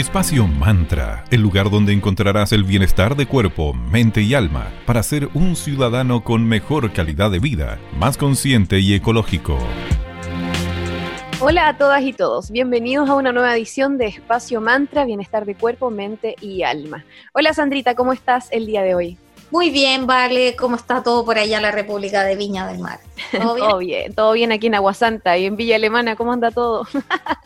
Espacio Mantra, el lugar donde encontrarás el bienestar de cuerpo, mente y alma para ser un ciudadano con mejor calidad de vida, más consciente y ecológico. Hola a todas y todos, bienvenidos a una nueva edición de Espacio Mantra, bienestar de cuerpo, mente y alma. Hola Sandrita, ¿cómo estás el día de hoy? Muy bien, Vale, ¿cómo está todo por allá en la República de Viña del Mar? ¿Todo bien? todo bien, todo bien aquí en Aguasanta y en Villa Alemana, ¿cómo anda todo?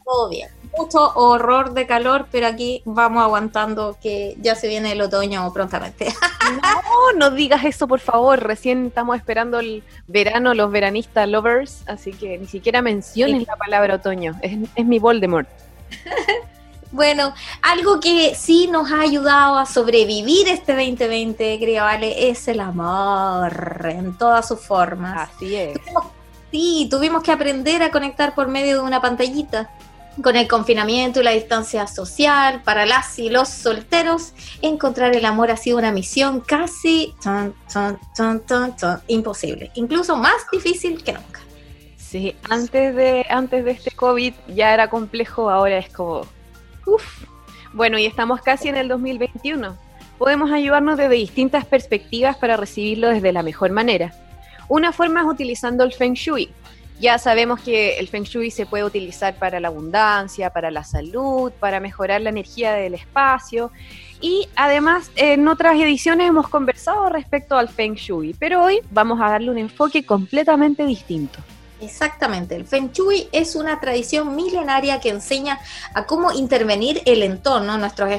todo bien mucho horror de calor, pero aquí vamos aguantando que ya se viene el otoño prontamente. no, no digas eso, por favor. Recién estamos esperando el verano, los veranistas lovers, así que ni siquiera menciones la palabra otoño. Es, es mi Voldemort. Bueno, algo que sí nos ha ayudado a sobrevivir este 2020, creo, Vale, es el amor en todas sus formas. Así es. sí, tuvimos que aprender a conectar por medio de una pantallita con el confinamiento y la distancia social, para las y los solteros, encontrar el amor ha sido una misión casi imposible, incluso más difícil que nunca. Sí, antes de, antes de este COVID ya era complejo, ahora es como, uff. Bueno, y estamos casi en el 2021. Podemos ayudarnos desde distintas perspectivas para recibirlo desde la mejor manera. Una forma es utilizando el Feng Shui, ya sabemos que el Feng Shui se puede utilizar para la abundancia, para la salud, para mejorar la energía del espacio. Y además, en otras ediciones hemos conversado respecto al Feng Shui, pero hoy vamos a darle un enfoque completamente distinto. Exactamente, el Feng Shui es una tradición milenaria que enseña a cómo intervenir el entorno, nuestros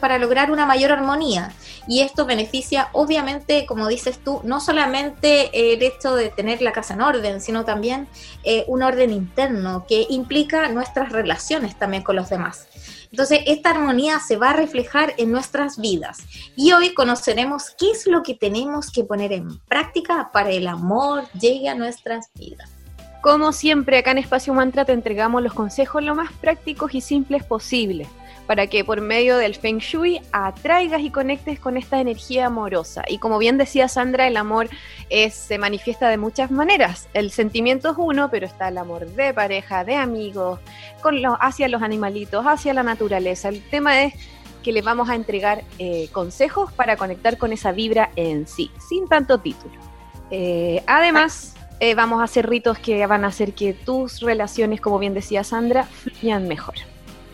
para lograr una mayor armonía. Y esto beneficia, obviamente, como dices tú, no solamente el hecho de tener la casa en orden, sino también eh, un orden interno que implica nuestras relaciones también con los demás. Entonces, esta armonía se va a reflejar en nuestras vidas. Y hoy conoceremos qué es lo que tenemos que poner en práctica para el amor llegue a nuestras vidas. Como siempre, acá en Espacio Mantra te entregamos los consejos lo más prácticos y simples posible para que por medio del Feng Shui atraigas y conectes con esta energía amorosa. Y como bien decía Sandra, el amor se manifiesta de muchas maneras. El sentimiento es uno, pero está el amor de pareja, de amigos, con hacia los animalitos, hacia la naturaleza. El tema es que les vamos a entregar eh, consejos para conectar con esa vibra en sí, sin tanto título. Eh, además, eh, vamos a hacer ritos que van a hacer que tus relaciones, como bien decía Sandra, fluyan mejor.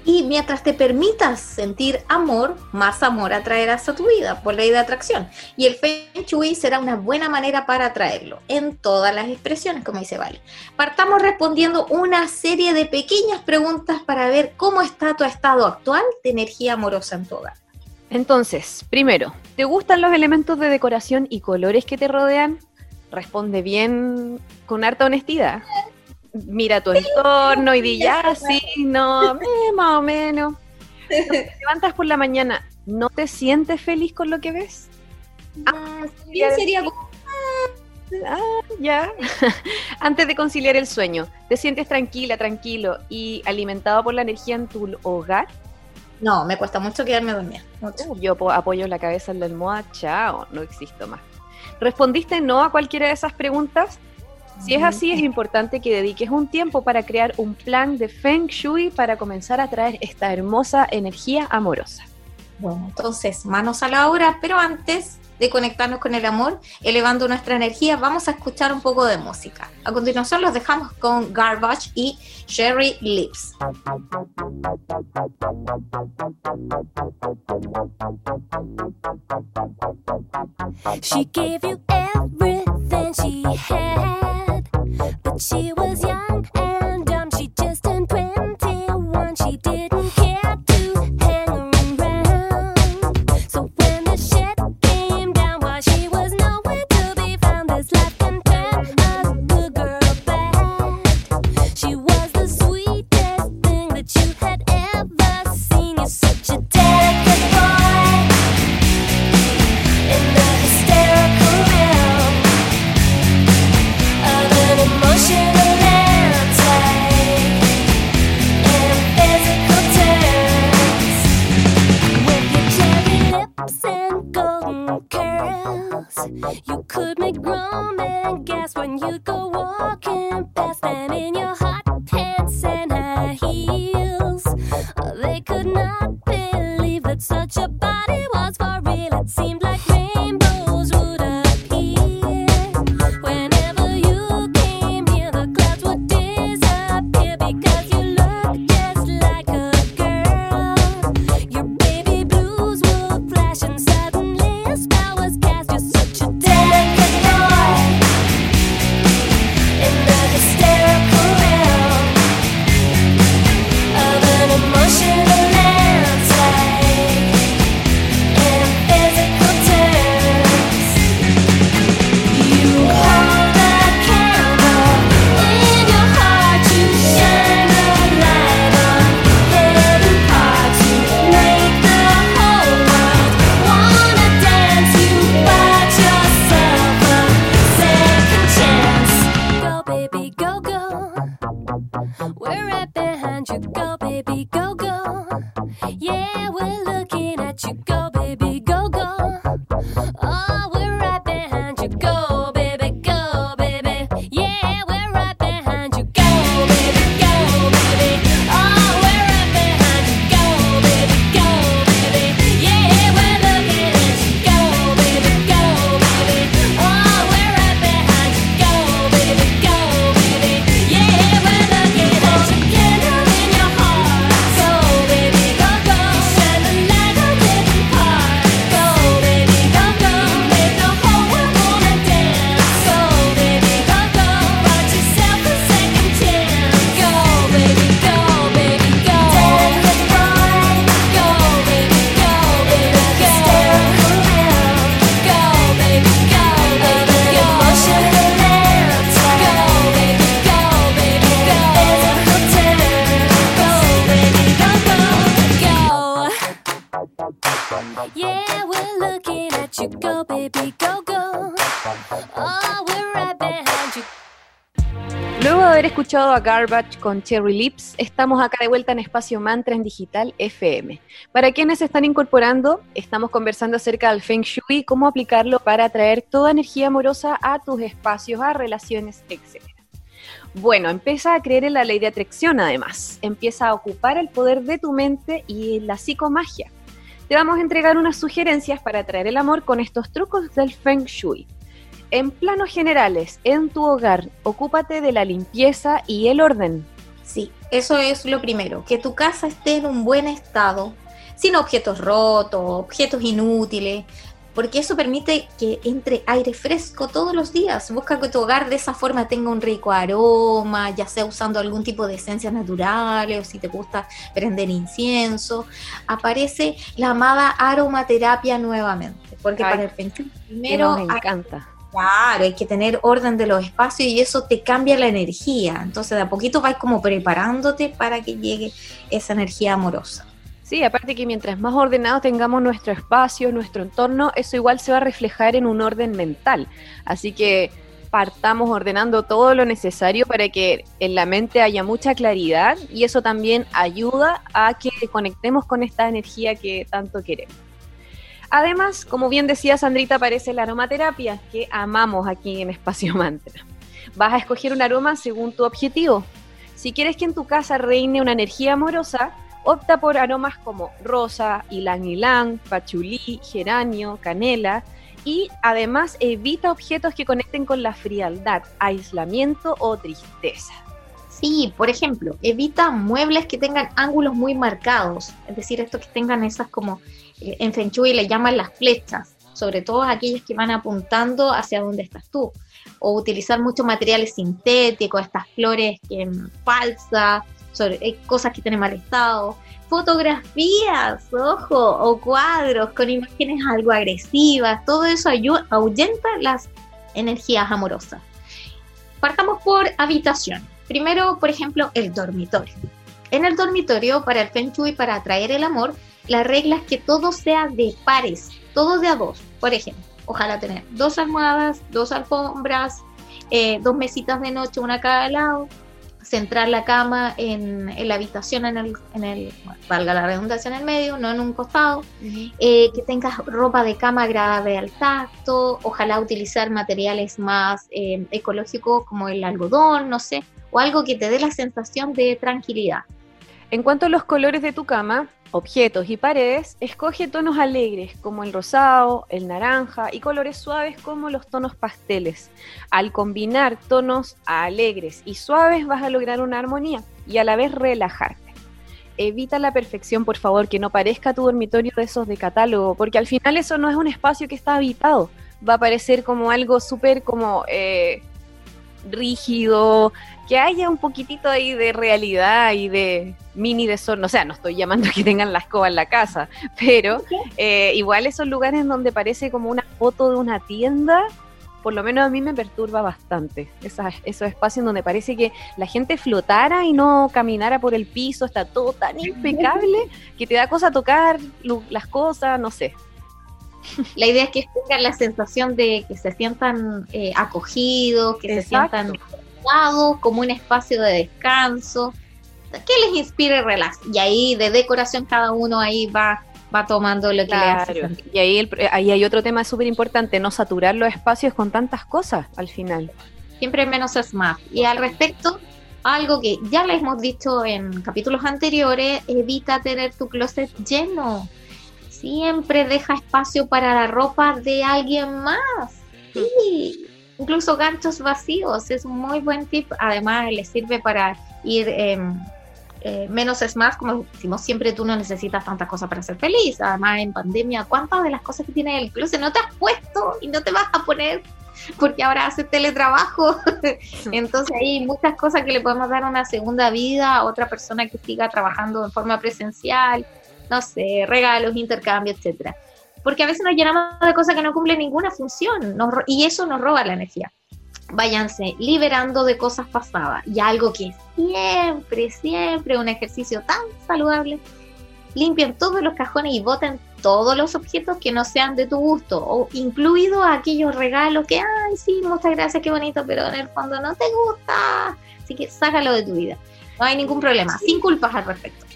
Y mientras te permitas sentir amor, más amor atraerás a tu vida por ley de atracción. Y el Feng Shui será una buena manera para atraerlo en todas las expresiones, como dice Vale. Partamos respondiendo una serie de pequeñas preguntas para ver cómo está tu estado actual de energía amorosa en tu hogar. Entonces, primero, ¿te gustan los elementos de decoración y colores que te rodean? Responde bien con harta honestidad mira tu entorno y di ya, sí, no, eh, más o menos. te levantas por la mañana, ¿no te sientes feliz con lo que ves? Ah, sería Ah, ya. Antes de conciliar el sueño, ¿te sientes tranquila, tranquilo y alimentado por la energía en tu hogar? No, me cuesta mucho quedarme dormida. Uh, yo apoyo la cabeza en la almohada, chao, no existo más. ¿Respondiste no a cualquiera de esas preguntas? Si es así, es importante que dediques un tiempo para crear un plan de Feng Shui para comenzar a traer esta hermosa energía amorosa. Bueno, entonces, manos a la obra, pero antes de conectarnos con el amor, elevando nuestra energía, vamos a escuchar un poco de música. A continuación los dejamos con Garbage y Sherry Lips. She gave you everything she had, but she was young escuchado a Garbage con Cherry Lips, estamos acá de vuelta en Espacio Mantra en Digital FM. Para quienes se están incorporando, estamos conversando acerca del Feng Shui cómo aplicarlo para atraer toda energía amorosa a tus espacios, a relaciones, etc. Bueno, empieza a creer en la ley de atracción además, empieza a ocupar el poder de tu mente y la psicomagia. Te vamos a entregar unas sugerencias para atraer el amor con estos trucos del Feng Shui. En planos generales, en tu hogar, ocúpate de la limpieza y el orden. Sí, eso es lo primero, que tu casa esté en un buen estado, sin objetos rotos, objetos inútiles, porque eso permite que entre aire fresco todos los días. Busca que tu hogar de esa forma tenga un rico aroma, ya sea usando algún tipo de esencias naturales o si te gusta prender incienso. Aparece la amada aromaterapia nuevamente, porque para el primero... Me encanta. Claro, hay que tener orden de los espacios y eso te cambia la energía. Entonces, de a poquito vas como preparándote para que llegue esa energía amorosa. Sí, aparte que mientras más ordenado tengamos nuestro espacio, nuestro entorno, eso igual se va a reflejar en un orden mental. Así que partamos ordenando todo lo necesario para que en la mente haya mucha claridad y eso también ayuda a que conectemos con esta energía que tanto queremos. Además, como bien decía Sandrita, aparece la aromaterapia que amamos aquí en Espacio Mantra. Vas a escoger un aroma según tu objetivo. Si quieres que en tu casa reine una energía amorosa, opta por aromas como rosa, ylang ylang, pachulí, geranio, canela y además evita objetos que conecten con la frialdad, aislamiento o tristeza. Sí, por ejemplo, evita muebles que tengan ángulos muy marcados, es decir, estos que tengan esas como en Feng Shui le llaman las flechas, sobre todo aquellas que van apuntando hacia donde estás tú, o utilizar muchos materiales sintéticos, estas flores que falsas, sobre, eh, cosas que tienen mal estado, fotografías, ojo, o cuadros con imágenes algo agresivas, todo eso ahuyenta las energías amorosas. Partamos por habitación. Primero, por ejemplo, el dormitorio. En el dormitorio, para el Feng Shui, para atraer el amor, la regla es que todo sea de pares, todo de a dos. Por ejemplo, ojalá tener dos almohadas, dos alfombras, eh, dos mesitas de noche, una a cada lado, centrar la cama en, la habitación, en el, en el, valga la redundancia, en el medio, no en un costado, eh, que tengas ropa de cama agradable al tacto, ojalá utilizar materiales más eh, ecológicos como el algodón, no sé, o algo que te dé la sensación de tranquilidad. En cuanto a los colores de tu cama, objetos y paredes, escoge tonos alegres como el rosado, el naranja y colores suaves como los tonos pasteles. Al combinar tonos alegres y suaves vas a lograr una armonía y a la vez relajarte. Evita la perfección, por favor, que no parezca tu dormitorio de esos de catálogo, porque al final eso no es un espacio que está habitado. Va a parecer como algo súper como eh, rígido, que haya un poquitito ahí de realidad y de mini de son, o sea, no estoy llamando que tengan la escoba en la casa, pero eh, igual esos lugares donde parece como una foto de una tienda, por lo menos a mí me perturba bastante. esos espacios donde parece que la gente flotara y no caminara por el piso, está todo tan impecable que te da cosa tocar las cosas, no sé. La idea es que tengan la sensación de que se sientan eh, acogidos, que se sientan como un espacio de descanso. que les inspire relax. Y ahí de decoración cada uno ahí va va tomando lo que le hace. Y ahí, ahí hay otro tema súper importante, no saturar los espacios con tantas cosas al final. Siempre menos es más. Y al respecto, algo que ya les hemos dicho en capítulos anteriores, evita tener tu closet lleno. Siempre deja espacio para la ropa de alguien más. Sí, incluso ganchos vacíos es un muy buen tip. Además, le sirve para ir em, eh, menos es más, como decimos siempre, tú no necesitas tantas cosas para ser feliz. Además, en pandemia, ¿cuántas de las cosas que tienes en el closet no te has puesto y no te vas a poner porque ahora haces teletrabajo? Entonces, hay muchas cosas que le podemos dar una segunda vida a otra persona que siga trabajando en forma presencial, no sé, regalos, intercambios, etcétera. Porque a veces nos llenamos de cosas que no cumplen ninguna función y eso nos roba la energía váyanse liberando de cosas pasadas. Y algo que siempre, siempre un ejercicio tan saludable, limpien todos los cajones y boten todos los objetos que no sean de tu gusto, o incluido aquellos regalos que, ay, sí, muchas gracias, qué bonito, pero en el fondo no te gusta. Así que sácalo de tu vida. No hay ningún problema, sin culpas al respecto.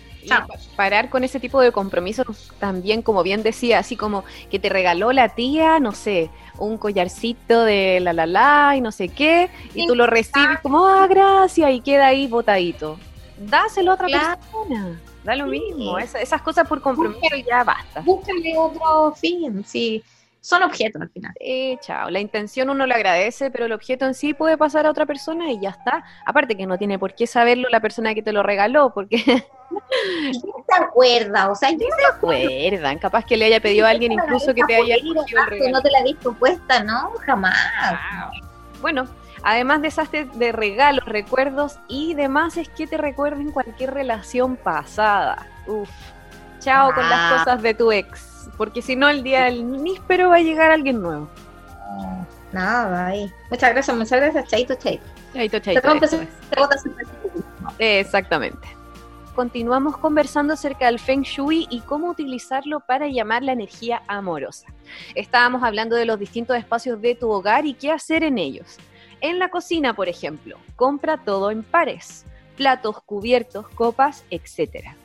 Parar con ese tipo de compromisos también, como bien decía, así como que te regaló la tía, no sé, un collarcito de la la la y no sé qué, y tú lo recibes como, ah, gracias, y queda ahí botadito. Dáselo a otra persona. Da lo mismo, esas cosas por compromiso y ya basta. Búscale otro fin, sí son objetos al final. Eh, chao. La intención uno le agradece, pero el objeto en sí puede pasar a otra persona y ya está. Aparte que no tiene por qué saberlo la persona que te lo regaló, porque... ¿Quién se acuerda? O sea, ¿quién se acuerdan? Capaz que le haya pedido a alguien incluso que te haya No te la habéis propuesta, ¿no? Jamás. Bueno, además de esas de regalos, recuerdos y demás, es que te recuerden cualquier relación pasada. Uf. Chao con las ah. cosas de tu ex porque si no el día del níspero va a llegar alguien nuevo. nada, ahí. Muchas gracias, muchas gracias, Chaito, Chaito. Chaito, Chaito. Exactamente. Continuamos conversando acerca del Feng Shui y cómo utilizarlo para llamar la energía amorosa. Estábamos hablando de los distintos espacios de tu hogar y qué hacer en ellos. En la cocina, por ejemplo, compra todo en pares, platos, cubiertos, copas, etcétera.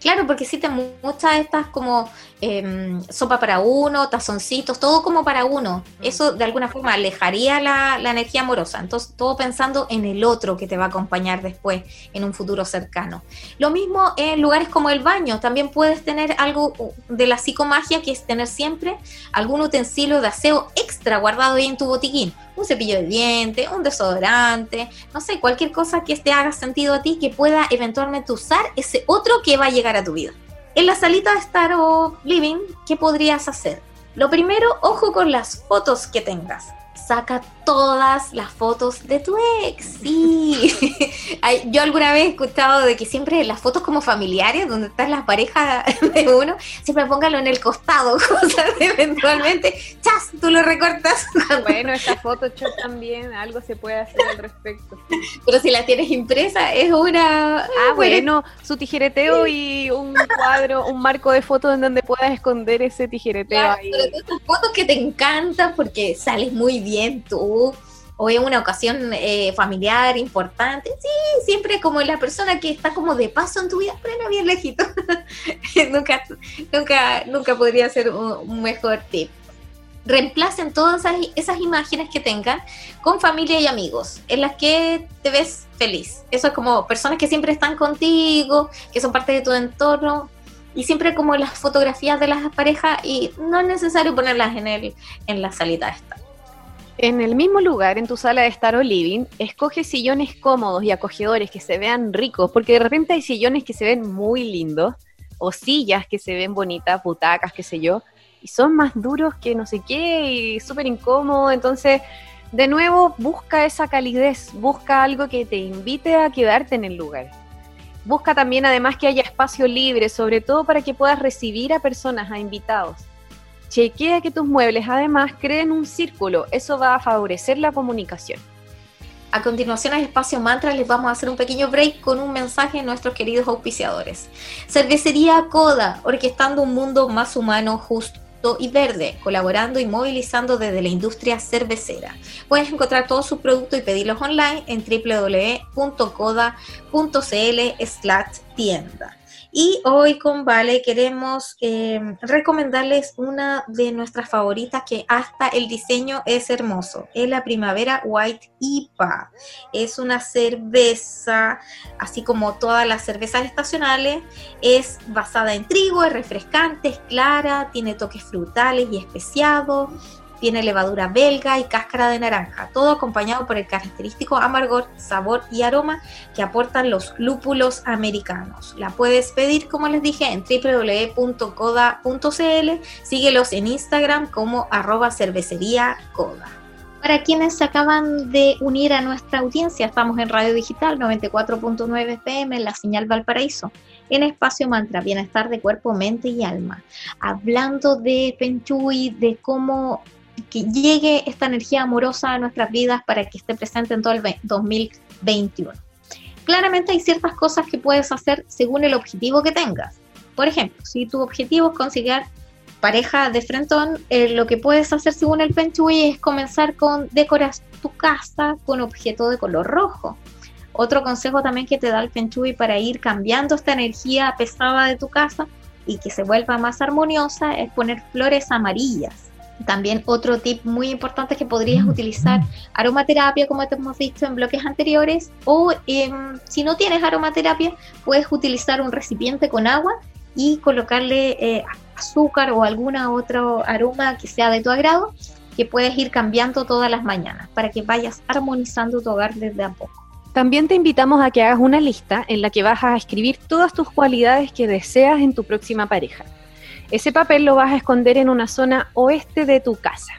Claro, porque existen muchas estas como em, sopa para uno, tazoncitos, todo como para uno. Eso de alguna forma alejaría la, la, energía amorosa. Entonces, todo pensando en el otro que te va a acompañar después en un futuro cercano. Lo mismo en lugares como el baño. También puedes tener algo de la psicomagia, que es tener siempre algún utensilio de aseo extra guardado ahí en tu botiquín un cepillo de diente, un desodorante, no sé, cualquier cosa que te haga sentido a ti que pueda eventualmente usar ese otro que va a llegar a tu vida. En la salita de estar o living, ¿qué podrías hacer? Lo primero, ojo con las fotos que tengas saca todas las fotos de tu ex. Sí. Yo alguna vez he escuchado de que siempre las fotos como familiares, donde están las parejas de uno, siempre póngalo en el costado, cosas eventualmente, chas, tú lo recortas. Bueno, esa foto yo también, algo se puede hacer al respecto. Pero si la tienes impresa, es una... Ah, bueno, su tijereteo y un cuadro, un marco de fotos en donde puedas esconder ese tijereteo ahí. esas fotos que te encantan porque sales muy bien tú o en una ocasión eh, familiar importante, sí, siempre como la persona que está como de paso en tu vida, frena bien lejito. nunca, nunca, nunca podría ser un, mejor tip. Reemplacen todas esas, esas, imágenes que tengan con familia y amigos, en las que te ves feliz. Eso es como personas que siempre están contigo, que son parte de tu entorno, y siempre como las fotografías de las parejas y no es necesario ponerlas en el en la salita esta. En el mismo lugar, en tu sala de estar o living, escoge sillones cómodos y acogedores que se vean ricos, porque de repente hay sillones que se ven muy lindos, o sillas que se ven bonitas, butacas, qué sé yo, y son más duros que no sé qué y súper incómodos. Entonces, de nuevo, busca esa calidez, busca algo que te invite a quedarte en el lugar. Busca también además que haya espacio libre, sobre todo para que puedas recibir a personas, a invitados. Chequea que tus muebles además creen un círculo, eso va a favorecer la comunicación. A continuación, al espacio mantra, les vamos a hacer un pequeño break con un mensaje de nuestros queridos auspiciadores. Cervecería Coda, orquestando un mundo más humano, justo justo y verde, colaborando y movilizando desde la industria cervecera. Puedes encontrar todos sus productos y pedirlos online en www.coda.cl/tienda. Y hoy con Vale queremos eh, recomendarles una de nuestras favoritas que hasta el diseño es hermoso. Es la Primavera White IPA. Es una cerveza, así como todas las cervezas estacionales. Es basada en trigo, es refrescante, es clara, tiene toques frutales y especiados tiene levadura belga y cáscara de naranja, todo acompañado por el característico amargor, sabor y aroma que aportan los lúpulos americanos. La puedes pedir, como les dije, en www.coda.cl. Síguelos en Instagram como arroba cervecería coda. Para quienes se acaban de unir a nuestra audiencia, estamos en Radio Digital 94.9 FM, en la señal Valparaíso, en Espacio Mantra, Bienestar de Cuerpo, Mente y Alma, hablando de Feng Shui, de cómo que llegue esta energía amorosa a nuestras vidas para que esté presente en todo el 2021. Claramente hay ciertas cosas que puedes hacer según el objetivo que tengas. Por ejemplo, si tu objetivo es conseguir pareja de frentón, eh, lo que puedes hacer según el Feng es comenzar con decorar tu casa con objeto de color rojo. Otro consejo también que te da el Feng para ir cambiando esta energía pesada de tu casa y que se vuelva más armoniosa es poner flores amarillas también otro tip muy importante que podrías mm, utilizar aromaterapia, como te hemos dicho en bloques anteriores, o em, si no tienes aromaterapia, puedes utilizar un recipiente con agua y colocarle eh, azúcar o alguna otro aroma que sea de tu agrado, que puedes ir cambiando todas las mañanas para que vayas armonizando tu hogar desde a poco. También te invitamos a que hagas una lista en la que vas a escribir todas tus cualidades que deseas en tu próxima pareja. Ese papel lo vas a esconder en una zona oeste de tu casa.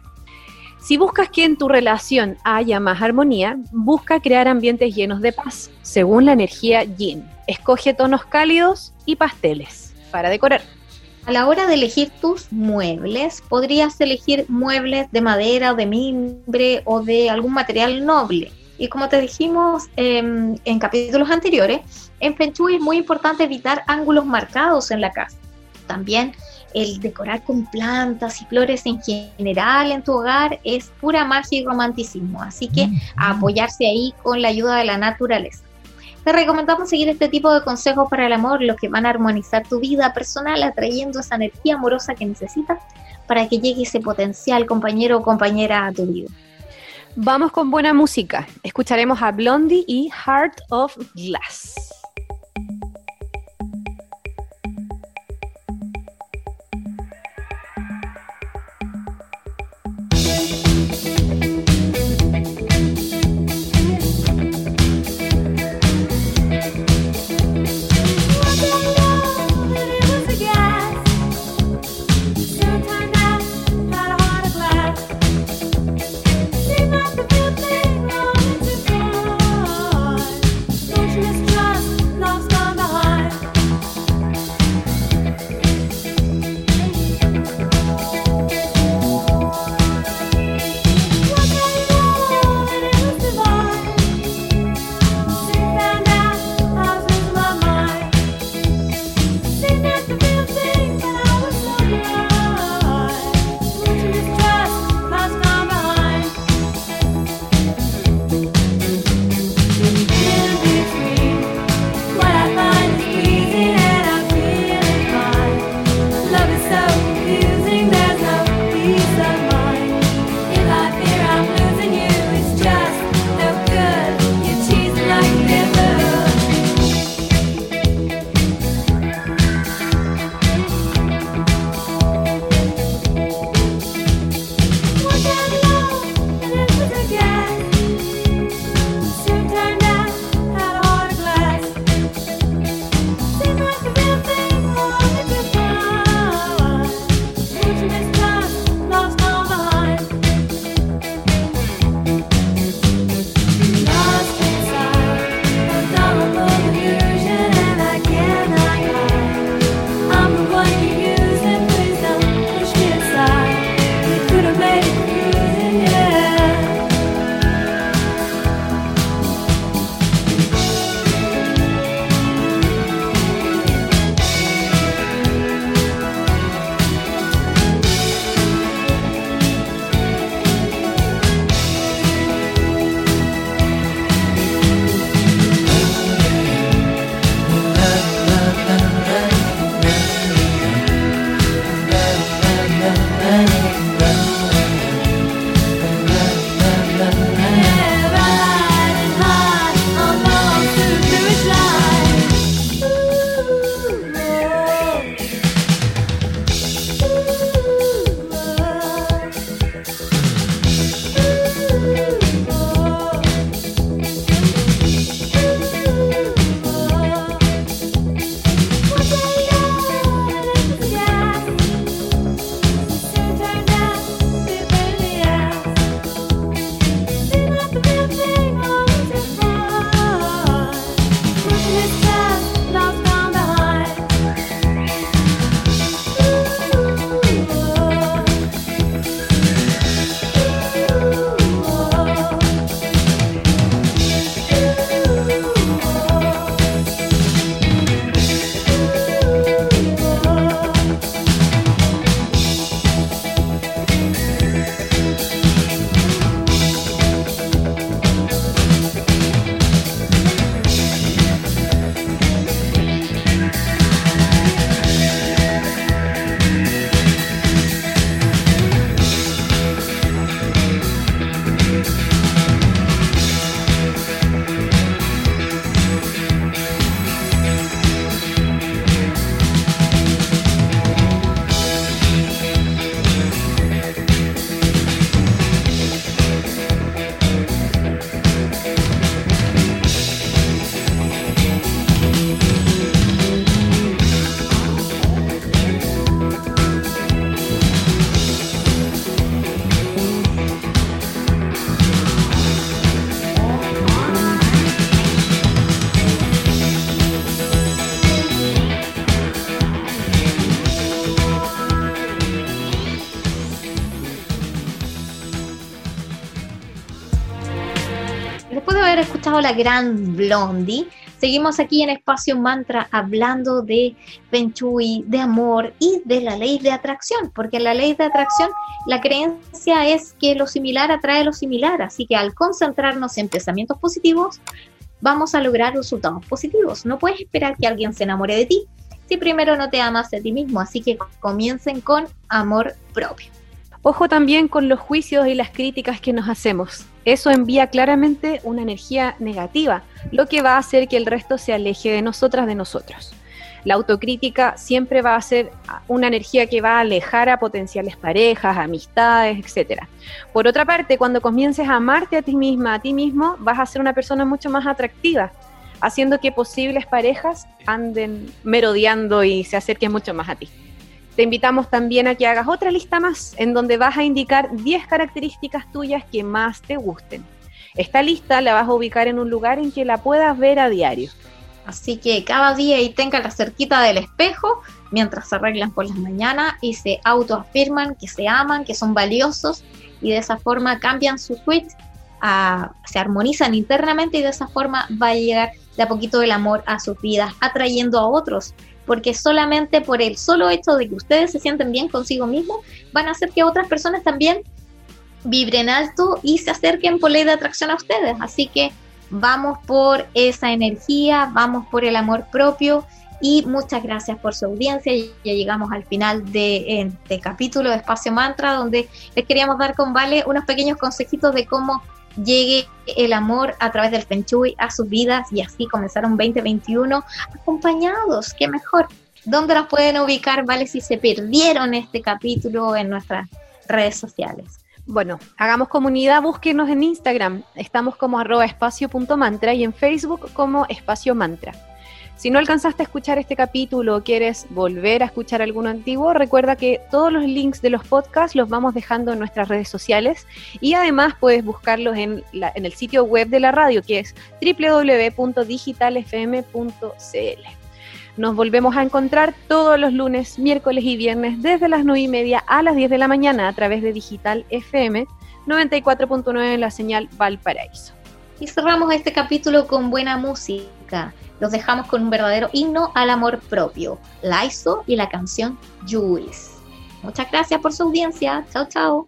Si buscas que en tu relación haya más armonía, busca crear ambientes llenos de paz, según la energía yin. Escoge tonos cálidos y pasteles para decorar. A la hora de elegir tus muebles, podrías elegir muebles de madera de mimbre o de algún material noble. Y como te dijimos em, en capítulos anteriores, en Feng Shui es muy importante evitar ángulos marcados en la casa. También el decorar con plantas y flores en general en tu hogar es pura magia y romanticismo. Así que a apoyarse ahí con la ayuda de la naturaleza. Te recomendamos seguir este tipo de consejos para el amor, los que van a armonizar tu vida personal, atrayendo esa energía amorosa que necesitas para que llegue ese potencial compañero o compañera a tu vida. Vamos con buena música. Escucharemos a Blondie y Heart of Glass. La gran Blondie. Seguimos aquí en Espacio Mantra hablando de Feng Shui, de amor y de la ley de atracción, porque la ley de atracción la creencia es que lo similar atrae lo similar, así que al concentrarnos en pensamientos positivos, vamos a lograr resultados positivos. No puedes esperar que alguien se enamore de ti si primero no te amas a ti mismo, así que comiencen con amor propio. Ojo también con los juicios y las críticas que nos hacemos. Eso envía claramente una energía negativa, lo que va a hacer que el resto se aleje de nosotras, de nosotros. La autocrítica siempre va a ser una energía que va a alejar a potenciales parejas, amistades, etc. Por otra parte, cuando comiences a amarte a ti misma, a ti mismo, vas a ser una persona mucho más atractiva, haciendo que posibles parejas anden merodeando y se acerquen mucho más a ti. Te invitamos también a que hagas otra lista más en donde vas a indicar 10 características tuyas que más te gusten. Esta lista la vas a ubicar en un lugar en que la puedas ver a diario. Así que cada día y la cerquita del espejo mientras se arreglan por las mañanas y se autoafirman que se aman, que son valiosos y de esa forma cambian su switch, se armonizan internamente y de esa forma va a llegar de a poquito el amor a sus vidas, atrayendo a otros porque solamente por el solo hecho de que ustedes se sienten bien consigo mismos, van a hacer que otras personas también vibren alto y se acerquen por ley de atracción a ustedes. Así que vamos por esa energía, vamos por el amor propio y muchas gracias por su audiencia. Ya llegamos al final de este capítulo de Espacio Mantra, donde les queríamos dar con Vale unos pequeños consejitos de cómo llegue el amor a través del Feng a sus vidas y así comenzar un 2021 acompañados, qué mejor. ¿Dónde nos pueden ubicar, vale, si se perdieron este capítulo en nuestras redes sociales? Bueno, hagamos comunidad, búsquenos en Instagram, estamos como arroba espacio.mantra y en Facebook como espacio mantra. Si no alcanzaste a escuchar este capítulo o quieres volver a escuchar alguno antiguo, recuerda que todos los links de los podcasts los vamos dejando en nuestras redes sociales y además puedes buscarlos en, el sitio web de la radio que es www.digitalfm.cl. Nos volvemos a encontrar todos los lunes, miércoles y viernes desde las 9 y media a las 10 de la mañana a través de Digital FM 94.9 en la señal Valparaíso. Y cerramos este capítulo con buena música los dejamos con un verdadero himno al amor propio, Laiso y la canción Jules. Muchas gracias por su audiencia. Chao, chao.